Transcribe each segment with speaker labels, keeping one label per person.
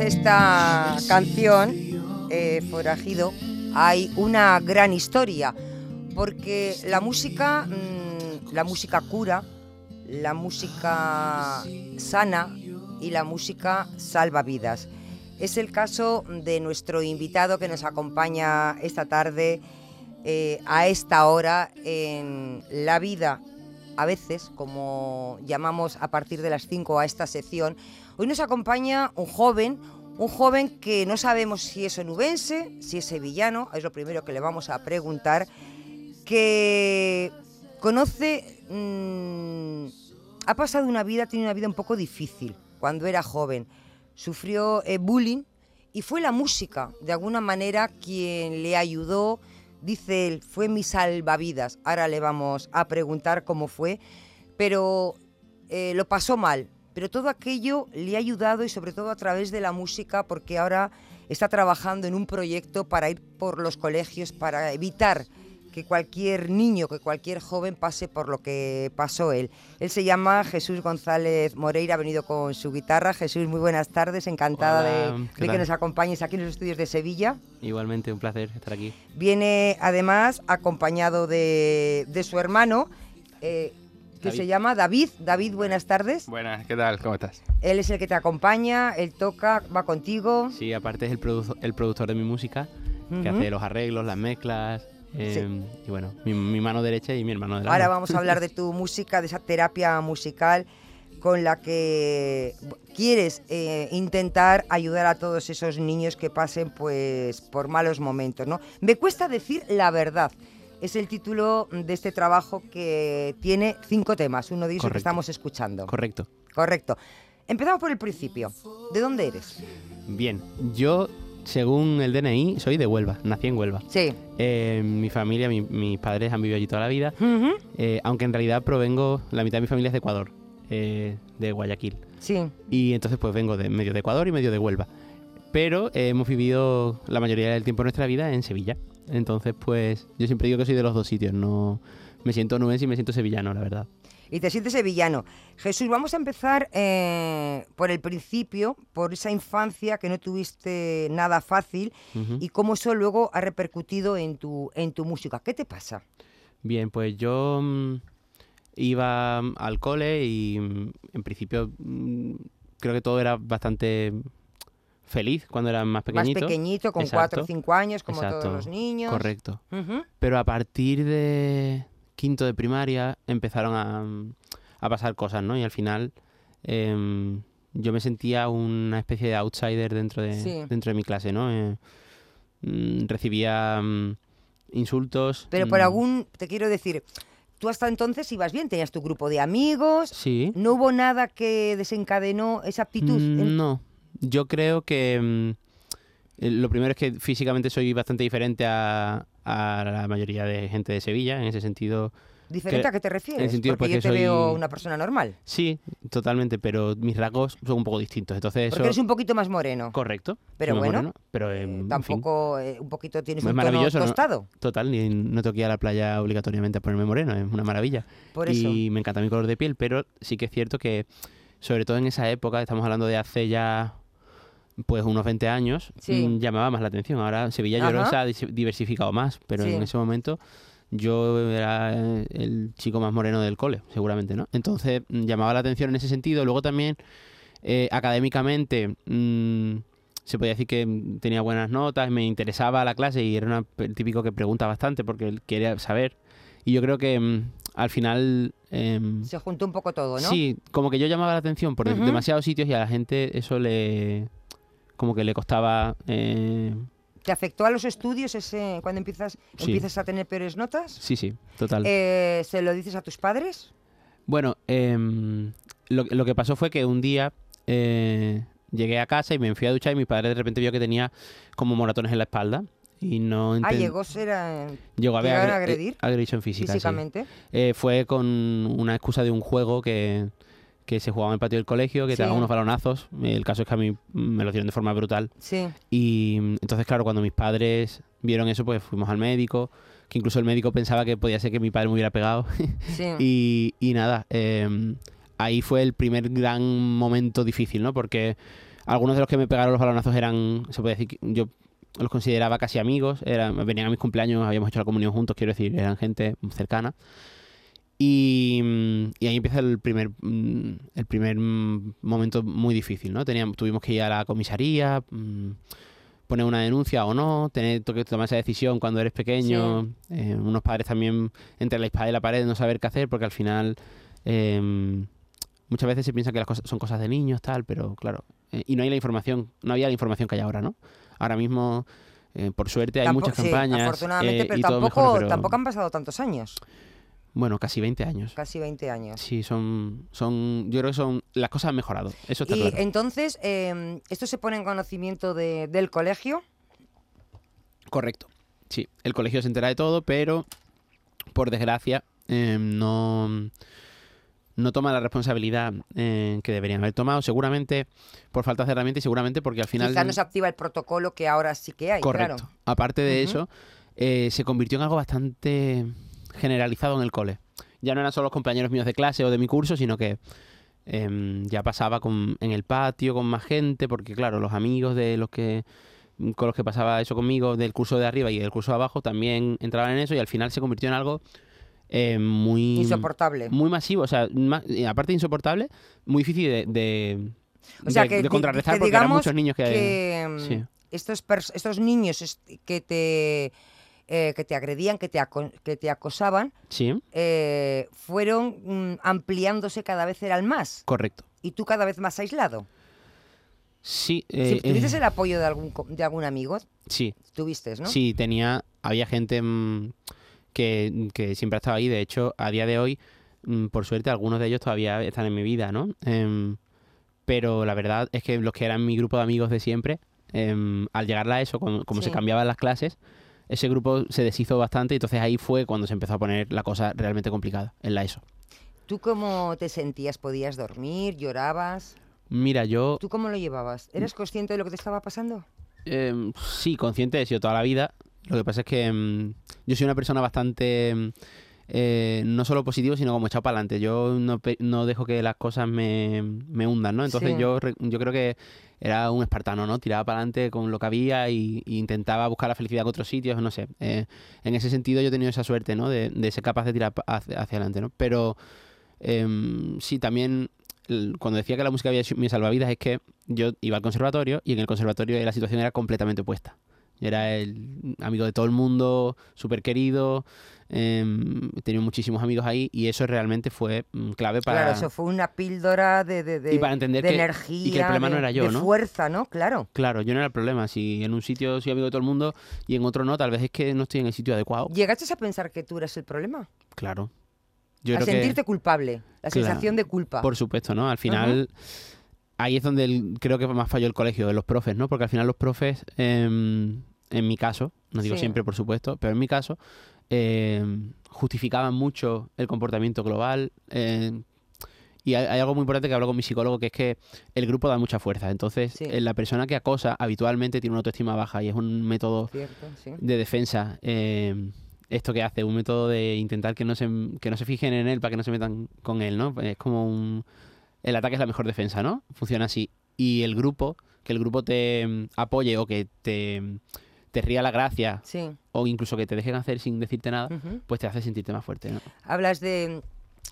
Speaker 1: Esta canción, eh, Forajido, hay una gran historia, porque la música, mm, la música cura, la música sana y la música salva vidas. Es el caso de nuestro invitado que nos acompaña esta tarde eh, a esta hora en La Vida, a veces, como llamamos a partir de las 5 a esta sección. Hoy nos acompaña un joven, un joven que no sabemos si es onubense, si es sevillano, es lo primero que le vamos a preguntar, que conoce, mm, ha pasado una vida, tiene una vida un poco difícil cuando era joven. Sufrió eh, bullying y fue la música, de alguna manera, quien le ayudó. Dice él, fue mi salvavidas. Ahora le vamos a preguntar cómo fue, pero eh, lo pasó mal. Pero todo aquello le ha ayudado y sobre todo a través de la música, porque ahora está trabajando en un proyecto para ir por los colegios, para evitar que cualquier niño, que cualquier joven pase por lo que pasó él. Él se llama Jesús González Moreira, ha venido con su guitarra. Jesús, muy buenas tardes, encantada
Speaker 2: Hola,
Speaker 1: de,
Speaker 2: ¿qué
Speaker 1: de que nos acompañes aquí en los estudios de Sevilla.
Speaker 2: Igualmente, un placer estar aquí.
Speaker 1: Viene además acompañado de, de su hermano, eh, que
Speaker 2: David.
Speaker 1: se llama David. David, buenas tardes.
Speaker 3: Buenas, ¿qué tal? ¿Cómo estás?
Speaker 1: Él es el que te acompaña, él toca, va contigo.
Speaker 2: Sí, aparte es el, produ- el productor de mi música, que hace los arreglos, las mezclas. eh, Y bueno, mi, mi mano derecha y mi hermano derecho.
Speaker 1: Ahora vamos a hablar de tu música, de esa terapia musical con la que quieres eh, intentar ayudar a todos esos niños que pasen pues por malos momentos, ¿no? Me cuesta decir la verdad. Es el título de este trabajo que tiene cinco temas, uno de ellos el que estamos escuchando.
Speaker 2: Correcto.
Speaker 1: Correcto. Empezamos por el principio. ¿De dónde eres?
Speaker 2: Bien, yo, según el DNI, soy de Huelva, nací en Huelva.
Speaker 1: Sí.
Speaker 2: Eh, mi familia, mi- mis padres han vivido allí toda la vida, eh, aunque en realidad provengo, la mitad de mi familia es de Ecuador, eh, de Guayaquil.
Speaker 1: Sí.
Speaker 2: Y entonces pues vengo de medio de Ecuador y medio de Huelva. Pero hemos vivido la mayoría del tiempo de nuestra vida en Sevilla. Entonces pues yo siempre digo que soy de los dos sitios. No me siento nubense y me siento sevillano, la verdad.
Speaker 1: Y te sientes sevillano. Jesús, vamos a empezar eh, por el principio, por esa infancia que no tuviste nada fácil y cómo eso luego ha repercutido en tu, en tu música. ¿Qué te pasa?
Speaker 2: Bien, pues yo mm, iba mm, al cole y mm, en principio creo que todo era bastante feliz cuando era más pequeñito.
Speaker 1: Más pequeñito, con
Speaker 2: Exacto.
Speaker 1: cuatro o cinco años, como todos los niños.
Speaker 2: Correcto.
Speaker 1: Ujú.
Speaker 2: Pero a partir de quinto de primaria empezaron a, a pasar cosas, ¿no? Y al final em, yo me sentía una especie de outsider dentro de,
Speaker 1: Sí.
Speaker 2: dentro de mi clase, ¿no? Eh, mm, recibía mm, insultos.
Speaker 1: Pero por
Speaker 2: mm,
Speaker 1: algún, te quiero decir, tú hasta entonces ibas bien, tenías tu grupo de amigos,
Speaker 2: Sí.
Speaker 1: no hubo nada que desencadenó esa actitud.
Speaker 2: No, yo creo que mm, eh, lo primero es que físicamente soy bastante diferente a, a la mayoría de gente de Sevilla, en ese sentido
Speaker 1: ¿Diferente
Speaker 2: que-
Speaker 1: a qué te refieres?
Speaker 2: sentido,
Speaker 1: Porque yo te veo
Speaker 2: soy-
Speaker 1: una persona normal.
Speaker 2: sí, totalmente, pero mis rasgos son un poco distintos. Entonces
Speaker 1: Porque
Speaker 2: eso
Speaker 1: eres un poquito más moreno.
Speaker 2: correcto.
Speaker 1: Pero bueno,
Speaker 2: moreno, pero
Speaker 1: Eh,
Speaker 2: en fin,
Speaker 1: tampoco eh, un poquito tienes
Speaker 2: Es
Speaker 1: un tono
Speaker 2: maravilloso, ¿no?
Speaker 1: tostado.
Speaker 2: total, ni no tengo que ir a la playa obligatoriamente a ponerme moreno, es una maravilla.
Speaker 1: Por eso.
Speaker 2: Y me encanta mi color de piel, pero sí que es cierto que sobre todo en esa época, estamos hablando de hace ya pues unos 20 años,
Speaker 1: Sí.
Speaker 2: mm, llamaba más la atención. Ahora Sevilla
Speaker 1: Ajá.
Speaker 2: se ha diversificado más, pero
Speaker 1: Sí.
Speaker 2: en ese momento yo era eh, el chico más moreno del cole, seguramente, ¿no? Entonces mm, llamaba la atención en ese sentido. Luego también eh, académicamente mm, se podía decir que mm, tenía buenas notas, me interesaba la clase y era una- el típico que pregunta bastante porque él quería saber. Y yo creo que mm, al final... em,
Speaker 1: Se juntó un poco todo, ¿no?
Speaker 2: Sí, como que yo llamaba la atención por de-
Speaker 1: Ujú.
Speaker 2: demasiados sitios y a la gente eso le... como que le costaba... eh,
Speaker 1: ¿Te afectó a los estudios ese cuando empiezas,
Speaker 2: Sí.
Speaker 1: empiezas a tener peores notas?
Speaker 2: sí, sí, total.
Speaker 1: Eh, ¿Se lo dices a tus padres?
Speaker 2: Bueno, em, lo, lo que pasó fue que un día eh, llegué a casa y me fui a duchar y mi padre de repente vio que tenía como moratones en la espalda. Y no
Speaker 1: Ah, llegó a ser eh,
Speaker 2: llegó a
Speaker 1: llegaron a
Speaker 2: agre-
Speaker 1: agredir
Speaker 2: agresión física. sí.
Speaker 1: físicamente.
Speaker 2: Eh, fue con una excusa de un juego que, que se jugaba en el patio del colegio, que
Speaker 1: Sí.
Speaker 2: te daban unos balonazos. El caso es que a mí me lo dieron de forma brutal.
Speaker 1: Sí.
Speaker 2: Y mm, entonces, claro, cuando mis padres vieron eso, pues fuimos al médico, que incluso el médico pensaba que podía ser que mi padre me hubiera pegado.
Speaker 1: Sí.
Speaker 2: y, y nada, eh, ahí fue el primer gran momento difícil, ¿no? Porque algunos de los que me pegaron los balonazos eran, se puede decir, que yo los consideraba casi amigos, eran, venían a mis cumpleaños, habíamos hecho la comunión juntos, quiero decir, eran gente cercana. Y, mm, y ahí empieza el primer, mm, el primer mm, momento muy difícil, ¿no? Teníamos, tuvimos que ir a la comisaría, poner una denuncia o no, tener que tomar esa decisión cuando eres pequeño, eh, unos padres también entre la espada y la pared no saber qué hacer porque al final eh, muchas veces se piensa que las cosas son cosas de niños tal, pero claro, eh, y no hay la información, no había la información que hay ahora, ¿no? Ahora mismo eh, por suerte hay muchas
Speaker 1: sí,
Speaker 2: campañas
Speaker 1: afortunadamente,
Speaker 2: eh,
Speaker 1: pero
Speaker 2: y todo
Speaker 1: tampoco,
Speaker 2: mejor, pero
Speaker 1: tampoco han pasado tantos años,
Speaker 2: bueno, casi 20 años.
Speaker 1: casi 20 años.
Speaker 2: Sí, son, son, yo creo que son, las cosas han mejorado, eso está
Speaker 1: Y
Speaker 2: claro.
Speaker 1: entonces, eh, esto se pone en conocimiento de- del colegio.
Speaker 2: Correcto. Sí, el colegio se entera de todo, pero por desgracia eh, no, no toma la responsabilidad eh, que deberían haber tomado, seguramente por falta de herramientas y seguramente porque al final...
Speaker 1: Quizá no se activa el protocolo que ahora sí que hay,
Speaker 2: Correcto.
Speaker 1: claro.
Speaker 2: Aparte de eso, eh, se convirtió en algo bastante generalizado en el cole. Ya no eran solo los compañeros míos de clase o de mi curso, sino que em, ya pasaba con, en el patio con más gente, porque claro, los amigos de los que con los que pasaba eso conmigo del curso de arriba y del curso de abajo también entraban en eso y al final se convirtió en algo eh, muy
Speaker 1: Insoportable.
Speaker 2: muy masivo, o sea, y aparte de insoportable, muy difícil de, de,
Speaker 1: O sea,
Speaker 2: de-
Speaker 1: que
Speaker 2: de contrarrestar
Speaker 1: que
Speaker 2: porque eran muchos niños que,
Speaker 1: que
Speaker 2: sí.
Speaker 1: estos, estos niños que te, eh, que te agredían, que te, que te acosaban,
Speaker 2: sí,
Speaker 1: eh, fueron mm, ampliándose cada vez eran más
Speaker 2: correcto.
Speaker 1: y tú cada vez más aislado.
Speaker 2: Sí,
Speaker 1: Si
Speaker 2: eh,
Speaker 1: ¿Tuviste el apoyo de algún, de algún amigo?
Speaker 2: sí,
Speaker 1: Tuviste, ¿no?
Speaker 2: Sí, tenía, había gente mm, que, que siempre ha estado ahí. De hecho, a día de hoy, mm, por suerte, algunos de ellos todavía están en mi vida, ¿no? Em, pero la verdad es que los que eran mi grupo de amigos de siempre, em, al llegar a eso, como, como se cambiaban las clases, ese grupo se deshizo bastante y entonces ahí fue cuando se empezó a poner la cosa realmente complicada en la ESO.
Speaker 1: ¿Tú cómo te sentías? ¿Podías dormir? ¿Llorabas?
Speaker 2: Mira, yo
Speaker 1: ¿Tú cómo lo llevabas? ¿Eres consciente de lo que te estaba pasando?
Speaker 2: Em, sí, consciente he sido toda la vida. Lo que pasa es que em, yo soy una persona bastante, em, eh, no solo positivo, sino como echado para adelante. Yo no, no dejo que las cosas me, me hundan, ¿no? Entonces
Speaker 1: Sí.
Speaker 2: yo, yo creo que era un espartano, ¿no? Tiraba para adelante con lo que había y, y intentaba buscar la felicidad en otros sitios, no sé. Eh, en ese sentido yo he tenido esa suerte, ¿no? De, de ser capaz de tirar hacia, hacia adelante, ¿no? Pero em, sí, también cuando decía que la música había sido mi salvavidas es que yo iba al conservatorio y en el conservatorio la situación era completamente opuesta. Yo era el amigo de todo el mundo, súper querido, em, tenía muchísimos amigos ahí y eso realmente fue mm, clave para...
Speaker 1: Claro, eso fue una píldora de, de, de-
Speaker 2: Y para entender
Speaker 1: de
Speaker 2: que- y que el
Speaker 1: energía,
Speaker 2: problema no
Speaker 1: de-
Speaker 2: era yo,
Speaker 1: de
Speaker 2: ¿no?
Speaker 1: fuerza, ¿no? Claro.
Speaker 2: Claro, yo no era el problema. Si en un sitio soy amigo de todo el mundo y en otro no, tal vez es que no estoy en el sitio adecuado.
Speaker 1: ¿Llegaste a pensar que tú eras el problema?
Speaker 2: Claro. Yo
Speaker 1: a
Speaker 2: creo que-
Speaker 1: sentirte culpable, la
Speaker 2: Claro,
Speaker 1: sensación de culpa.
Speaker 2: Por supuesto, ¿no? Al final, ahí es donde el- creo que más falló el colegio, de los profes, ¿no? Porque al final los profes, em, en mi caso, no digo
Speaker 1: Sí.
Speaker 2: siempre, por supuesto, pero en mi caso, em, justificaban mucho el comportamiento global. em, y hay, hay algo muy importante que hablo con mi psicólogo, que es que el grupo da mucha fuerza. Entonces,
Speaker 1: Sí.
Speaker 2: eh, la persona que acosa habitualmente tiene una autoestima baja y es un método
Speaker 1: Cierto, sí.
Speaker 2: de defensa. eh, esto que hace, un método de intentar que no se que no se fijen en él para que no se metan con él, ¿no? Es como un el ataque es la mejor defensa, ¿no? Funciona así. Y el grupo, que el grupo te mm, apoye o que te, te ría la gracia
Speaker 1: Sí.
Speaker 2: o incluso que te dejen hacer sin decirte nada, pues te hace sentirte más fuerte, ¿no?
Speaker 1: Hablas de,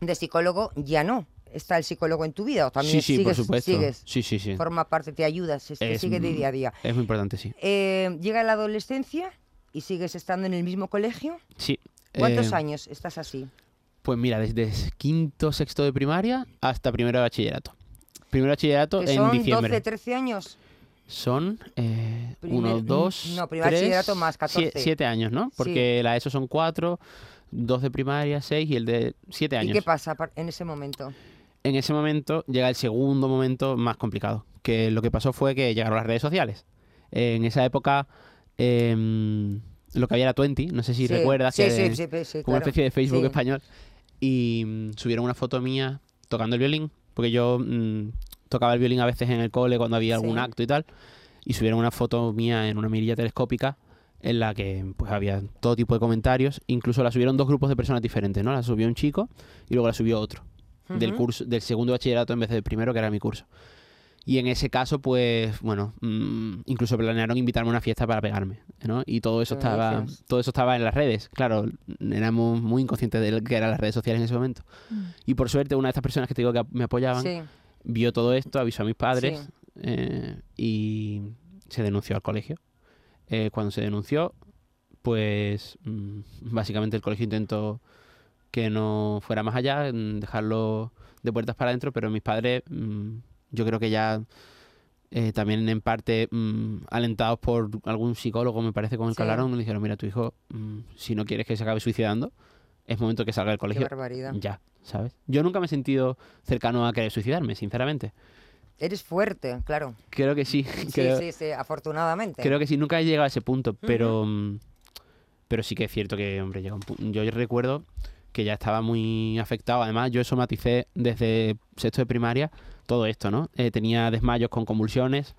Speaker 1: de psicólogo, ya no. ¿Está el psicólogo en tu vida o también
Speaker 2: sí, sí, por
Speaker 1: sigues,
Speaker 2: supuesto.
Speaker 1: sigues?
Speaker 2: Sí, sí, sí.
Speaker 1: Forma parte, te ayudas, es- sigue de día a día.
Speaker 2: Es muy importante, sí.
Speaker 1: Eh, llega la adolescencia y sigues estando en el mismo colegio.
Speaker 2: Sí.
Speaker 1: ¿Cuántos
Speaker 2: eh,
Speaker 1: años estás así?
Speaker 2: Pues mira, desde quinto, sexto de primaria hasta primero de bachillerato. Primero de bachillerato
Speaker 1: Que
Speaker 2: en
Speaker 1: son
Speaker 2: diciembre.
Speaker 1: 12, 13 años.
Speaker 2: Son eh,
Speaker 1: Primer-
Speaker 2: uno,
Speaker 1: mm,
Speaker 2: dos,
Speaker 1: no, primer
Speaker 2: tres,
Speaker 1: bachillerato más,
Speaker 2: sie-
Speaker 1: 14.
Speaker 2: siete años, ¿no? Porque la ESO son cuatro, dos de primaria, seis y el de siete
Speaker 1: ¿Y
Speaker 2: años.
Speaker 1: qué pasa en ese momento?
Speaker 2: en ese momento llega el segundo momento más complicado, que lo que pasó fue que llegaron las redes sociales. en esa época em, lo que había era Twenty, no sé si
Speaker 1: Sí,
Speaker 2: recuerdas,
Speaker 1: sí,
Speaker 2: que
Speaker 1: sí,
Speaker 2: de-
Speaker 1: sí, sí, sí,
Speaker 2: como una especie de Facebook
Speaker 1: Sí.
Speaker 2: español, y mm, subieron una foto mía tocando el violín, porque yo mm, tocaba el violín a veces en el cole cuando había algún
Speaker 1: Sí.
Speaker 2: acto y tal, y subieron una foto mía en una mirilla telescópica en la que pues había todo tipo de comentarios, incluso la subieron dos grupos de personas diferentes, ¿no? La subió un chico y luego la subió otro del curso del segundo bachillerato en vez del primero que era mi curso. Y en ese caso, pues, bueno, mm, incluso planearon invitarme a una fiesta para pegarme, ¿no? Y todo eso
Speaker 1: ¿Qué me
Speaker 2: estaba, todo eso estaba en las redes. Claro, éramos muy inconscientes de lo que eran las redes sociales en ese momento. Y por suerte, una de estas personas que te digo que me apoyaban
Speaker 1: Sí,
Speaker 2: vio todo esto, avisó a mis padres
Speaker 1: Sí.
Speaker 2: eh, y se denunció al colegio. Eh, cuando se denunció, pues mm, básicamente el colegio intentó que no fuera más allá, dejarlo de puertas para adentro, pero mis padres, mm, yo creo que ya eh, también en parte mm, alentados por algún psicólogo, me parece, con el
Speaker 1: Sí.
Speaker 2: que hablaron, le dijeron, mira, tu hijo, si no quieres que se acabe suicidando, es momento que salga del
Speaker 1: qué
Speaker 2: colegio
Speaker 1: barbaridad.
Speaker 2: ya, ¿sabes? Yo nunca me he sentido cercano a querer suicidarme, sinceramente.
Speaker 1: Eres fuerte, claro.
Speaker 2: Creo que sí.
Speaker 1: Sí,
Speaker 2: creo,
Speaker 1: sí, sí, afortunadamente.
Speaker 2: creo que sí. Nunca he llegado a ese punto, pero, mm, pero sí que es cierto que, hombre, llega un pu- Yo recuerdo que ya estaba muy afectado. Además, yo somaticé desde sexto de primaria todo esto, ¿no? Eh, tenía desmayos con convulsiones.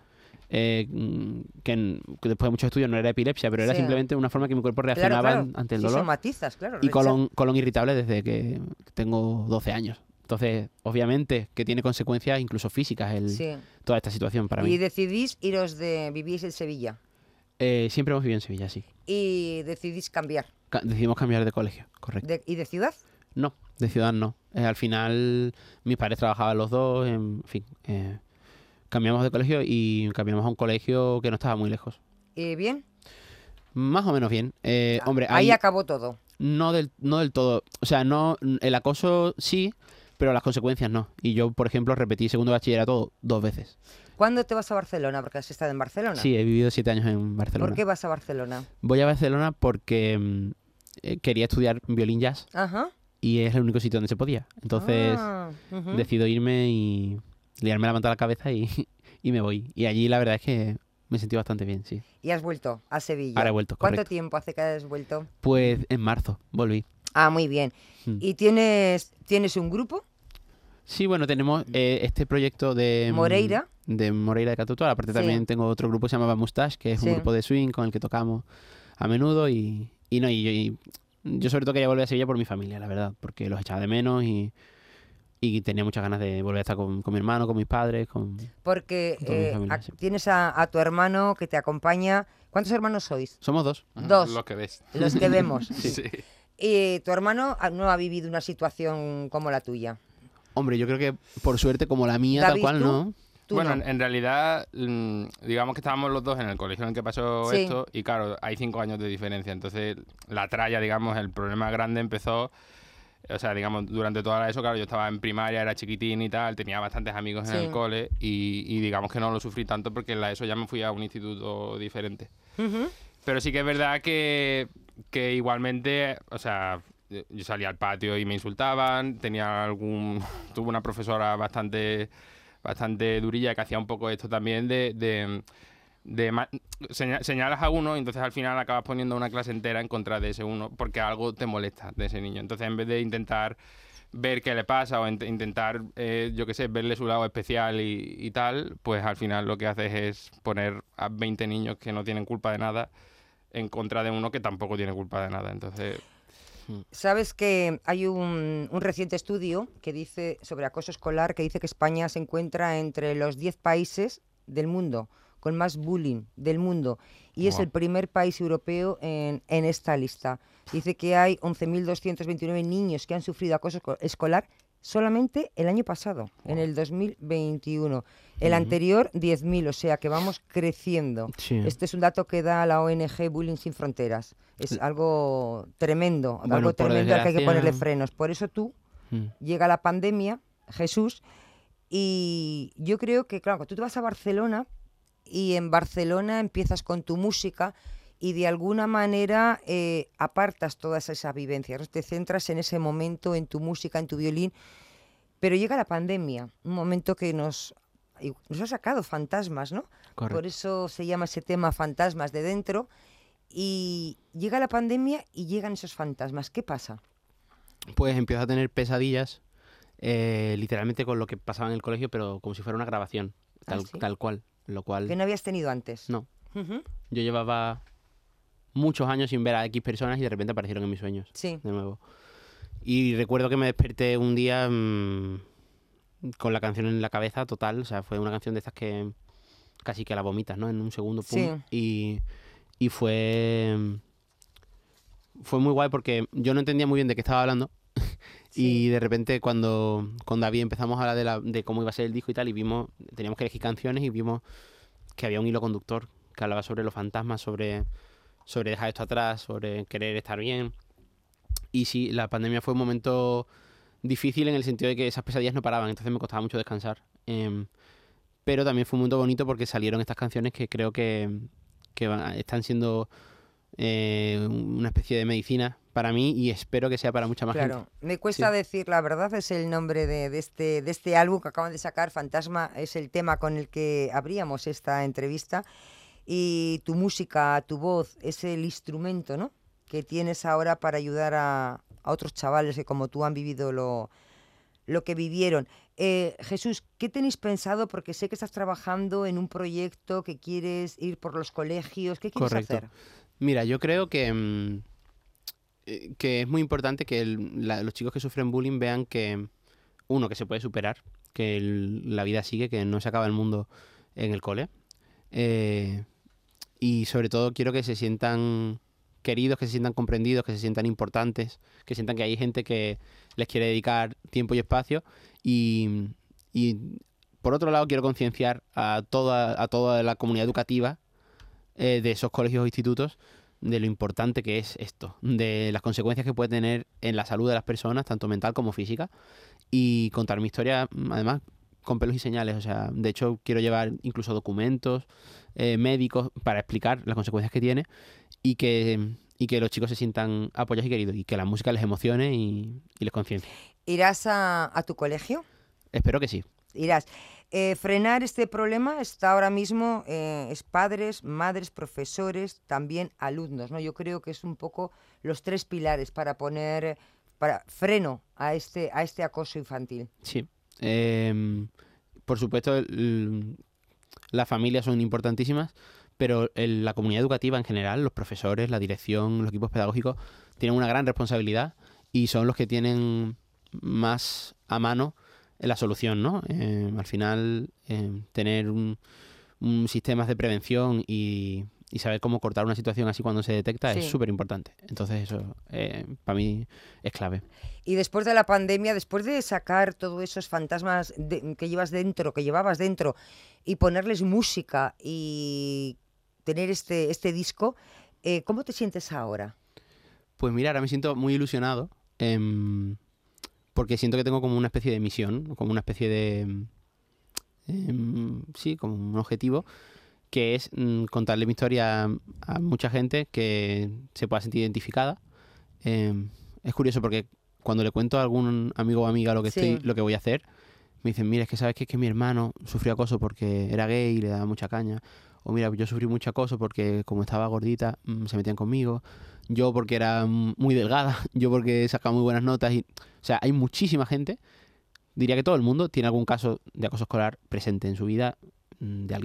Speaker 2: Eh, mm, que, en- que después de muchos estudios no era epilepsia, pero era simplemente una forma que mi cuerpo reaccionaba
Speaker 1: claro.
Speaker 2: ante el
Speaker 1: Sí,
Speaker 2: dolor.
Speaker 1: somatizas, claro.
Speaker 2: y colon, colon irritable desde que tengo 12 años. Entonces, obviamente, que tiene consecuencias incluso físicas el,
Speaker 1: Sí.
Speaker 2: toda esta situación para
Speaker 1: Y
Speaker 2: mí.
Speaker 1: decidís iros de... Vivís en Sevilla.
Speaker 2: Eh, siempre hemos vivido en Sevilla, sí.
Speaker 1: Y decidís cambiar.
Speaker 2: Ca- decidimos cambiar de colegio, correcto.
Speaker 1: De- ¿Y de ciudad?
Speaker 2: No, de ciudad no. Eh, al final, mis padres trabajaban los dos, en fin. eh, cambiamos de colegio y cambiamos a un colegio que no estaba muy lejos.
Speaker 1: ¿Y bien?
Speaker 2: Más o menos bien. Eh, hombre,
Speaker 1: Ahí
Speaker 2: ahí
Speaker 1: acabó todo.
Speaker 2: no del, no del todo. O sea, no el acoso sí, pero las consecuencias no. Y yo, por ejemplo, repetí segundo bachillerato dos veces.
Speaker 1: ¿Cuándo te vas a Barcelona? Porque has estado en Barcelona.
Speaker 2: Sí, he vivido siete años en Barcelona.
Speaker 1: ¿Por qué vas a Barcelona?
Speaker 2: Voy a Barcelona porque mm, eh, quería estudiar violín jazz
Speaker 1: Ajá.
Speaker 2: y es el único sitio donde se podía. Entonces
Speaker 1: Ah,
Speaker 2: decido irme y liarme la manta a la cabeza y, y me voy. Y allí la verdad es que me sentí bastante bien, sí.
Speaker 1: Y has vuelto a Sevilla.
Speaker 2: Ahora he vuelto,
Speaker 1: ¿Cuánto
Speaker 2: correcto.
Speaker 1: tiempo hace que has vuelto?
Speaker 2: Pues en marzo volví.
Speaker 1: Ah, muy bien.
Speaker 2: Mm.
Speaker 1: ¿Y tienes, tienes un grupo?
Speaker 2: Sí, bueno, tenemos eh, este proyecto de... mm,
Speaker 1: Moreira.
Speaker 2: De Moreira de Catutual. Aparte
Speaker 1: Sí.
Speaker 2: también tengo otro grupo que se llamaba Mustache, que es
Speaker 1: Sí.
Speaker 2: un grupo de swing con el que tocamos a menudo y, y no, y yo, y yo sobre todo quería volver a Sevilla por mi familia, la verdad, porque los echaba de menos y, y tenía muchas ganas de volver a estar con, con mi hermano, con mis padres, con...
Speaker 1: Porque
Speaker 2: Con mi
Speaker 1: eh,
Speaker 2: familia,
Speaker 1: a-
Speaker 2: sí.
Speaker 1: tienes a, a tu hermano que te acompaña. ¿Cuántos hermanos sois?
Speaker 2: Somos dos.
Speaker 1: Dos.
Speaker 3: Lo que ves.
Speaker 1: Los que vemos.
Speaker 3: Sí.
Speaker 1: Y tu hermano ah, no ha vivido una situación como la tuya.
Speaker 2: Hombre, yo creo que por suerte como la mía, tal cual,
Speaker 1: ¿tú?
Speaker 2: ¿no?
Speaker 1: Tú
Speaker 3: bueno,
Speaker 1: no.
Speaker 3: en, en realidad, mm, digamos que estábamos los dos en el colegio en el que pasó
Speaker 1: Sí.
Speaker 3: esto y claro, hay cinco años de diferencia. Entonces, la tralla, digamos, el problema grande empezó, o sea, digamos, durante toda eso, claro, yo estaba en primaria, era chiquitín y tal, tenía bastantes amigos en el cole y, y digamos que no lo sufrí tanto porque en la ESO ya me fui a un instituto diferente. Pero sí que es verdad que, que igualmente, o sea, yo salía al patio y me insultaban, tenía algún, tuve una profesora bastante, bastante durilla que hacía un poco esto también de, de, de señalas a uno y entonces al final acabas poniendo una clase entera en contra de ese uno porque algo te molesta de ese niño. Entonces en vez de intentar ver qué le pasa o int- intentar, eh, yo qué sé, verle su lado especial y, y tal, pues al final lo que haces es poner a 20 niños que no tienen culpa de nada en contra de uno que tampoco tiene culpa de nada. Entonces,
Speaker 1: Sabes que hay un, un reciente estudio que dice sobre acoso escolar que dice que España se encuentra entre los 10 países del mundo con más bullying del mundo y es
Speaker 3: Guau.
Speaker 1: el primer país europeo en, en esta lista. Dice que hay 11.229 niños que han sufrido acoso esco- escolar solamente el año pasado, en el 2021. El anterior 10.000, o sea que vamos creciendo.
Speaker 2: Sí.
Speaker 1: Este es un dato que da la ONG Bullying Sin Fronteras. Es algo tremendo,
Speaker 2: Bueno,
Speaker 1: algo tremendo al que hay que ponerle frenos. Por eso tú,
Speaker 2: Mm.
Speaker 1: llega la pandemia, Jesús, y yo creo que, claro, tú te vas a Barcelona y en Barcelona empiezas con tu música y de alguna manera eh, apartas todas esas vivencias, ¿no? te centras en ese momento, en tu música, en tu violín. Pero llega la pandemia, un momento que nos, nos ha sacado fantasmas, ¿no? Por
Speaker 2: Correcto.
Speaker 1: eso se llama ese tema fantasmas de dentro. Y llega la pandemia y llegan esos fantasmas. ¿Qué pasa?
Speaker 2: Pues empiezo a tener pesadillas, eh, literalmente con lo que pasaba en el colegio, pero como si fuera una grabación,
Speaker 1: Ah,
Speaker 2: tal,
Speaker 1: ¿sí?
Speaker 2: tal cual. Lo cual
Speaker 1: Que no habías tenido antes.
Speaker 2: No. Yo llevaba muchos años sin ver a X personas y de repente aparecieron en mis sueños
Speaker 1: Sí.
Speaker 2: de nuevo. Y recuerdo que me desperté un día mm, con la canción en la cabeza total, o sea, fue una canción de estas que casi que la vomitas, ¿no? En un segundo, pum.
Speaker 1: Sí.
Speaker 2: Y, y fue fue muy guay porque yo no entendía muy bien de qué estaba hablando Y de repente cuando con David empezamos a hablar de, la, de cómo iba a ser el disco y tal y vimos, teníamos que elegir canciones y vimos que había un hilo conductor que hablaba sobre los fantasmas, sobre, sobre dejar esto atrás, sobre querer estar bien. Y sí, la pandemia fue un momento difícil en el sentido de que esas pesadillas no paraban, entonces me costaba mucho descansar. Em, pero también fue un momento bonito porque salieron estas canciones que creo que, que van- están siendo eh, una especie de medicina para mí y espero que sea para mucha más
Speaker 1: Claro,
Speaker 2: gente.
Speaker 1: me cuesta
Speaker 2: Sí.
Speaker 1: decir la verdad, es el nombre de, de este, de este álbum que acaban de sacar, Fantasma, es el tema con el que abríamos esta entrevista. Y tu música, tu voz, es el instrumento ¿no? que tienes ahora para ayudar a, a otros chavales que como tú han vivido lo, lo que vivieron. Eh, Jesús, ¿qué tenéis pensado? Porque sé que estás trabajando en un proyecto que quieres ir por los colegios. ¿Qué quieres
Speaker 2: Correcto.
Speaker 1: hacer?
Speaker 2: Mira, yo creo que, mm, eh, que es muy importante que los chicos que sufren bullying vean que, uno, que se puede superar, que la vida sigue, que no se acaba el mundo en el cole. eh, y sobre todo quiero que se sientan queridos, que se sientan comprendidos, que se sientan importantes, que sientan que hay gente que les quiere dedicar tiempo y espacio. Y, y por otro lado quiero concienciar a toda, a toda la comunidad educativa eh, de esos colegios o institutos de lo importante que es esto, de las consecuencias que puede tener en la salud de las personas, tanto mental como física, y contar mi historia, mm, además, con pelos y señales. O sea, de hecho, quiero llevar incluso documentos eh, médicos para explicar las consecuencias que tiene y que, y que los chicos se sientan apoyados y queridos, y que la música les emocione y, y les conciencie.
Speaker 1: ¿Irás a, a tu colegio?
Speaker 2: Espero que sí.
Speaker 1: Irás. Eh, frenar este problema está ahora mismo, eh, es padres, madres, profesores, también alumnos, ¿no? Yo creo que es un poco los tres pilares para poner para freno a este, a este acoso infantil.
Speaker 2: Sí. Em, por supuesto, las familias son importantísimas, pero el- la comunidad educativa en general, los profesores, la dirección, los equipos pedagógicos, tienen una gran responsabilidad y son los que tienen más a mano la solución, ¿no? Em, al final, em, tener un, un sistemas de prevención y, y saber cómo cortar una situación así cuando se detecta es súper importante. Entonces, eso eh, para mí es clave.
Speaker 1: Y después de la pandemia, después de sacar todos esos fantasmas de- que llevas dentro, que llevabas dentro, y ponerles música y tener este, este disco, eh, ¿cómo te sientes ahora?
Speaker 2: Pues mira, ahora me siento muy ilusionado em, porque siento que tengo como una especie de misión, como una especie de... em, sí, como un objetivo, que es mm, contarle mi historia a, a mucha gente que se pueda sentir identificada. Em, es curioso porque cuando le cuento a algún amigo o amiga lo que,
Speaker 1: Sí.
Speaker 2: estoy, lo que voy a hacer, me dicen, mira, es que sabes que es que mi hermano sufrió acoso porque era gay y le daba mucha caña. O mira, yo sufrí mucho acoso porque como estaba gordita, mm, se metían conmigo. Yo porque era muy delgada. Yo porque sacaba muy buenas notas. Y, o sea, hay muchísima gente. Diría que todo el mundo tiene algún caso de acoso escolar presente en su vida mm, de alguien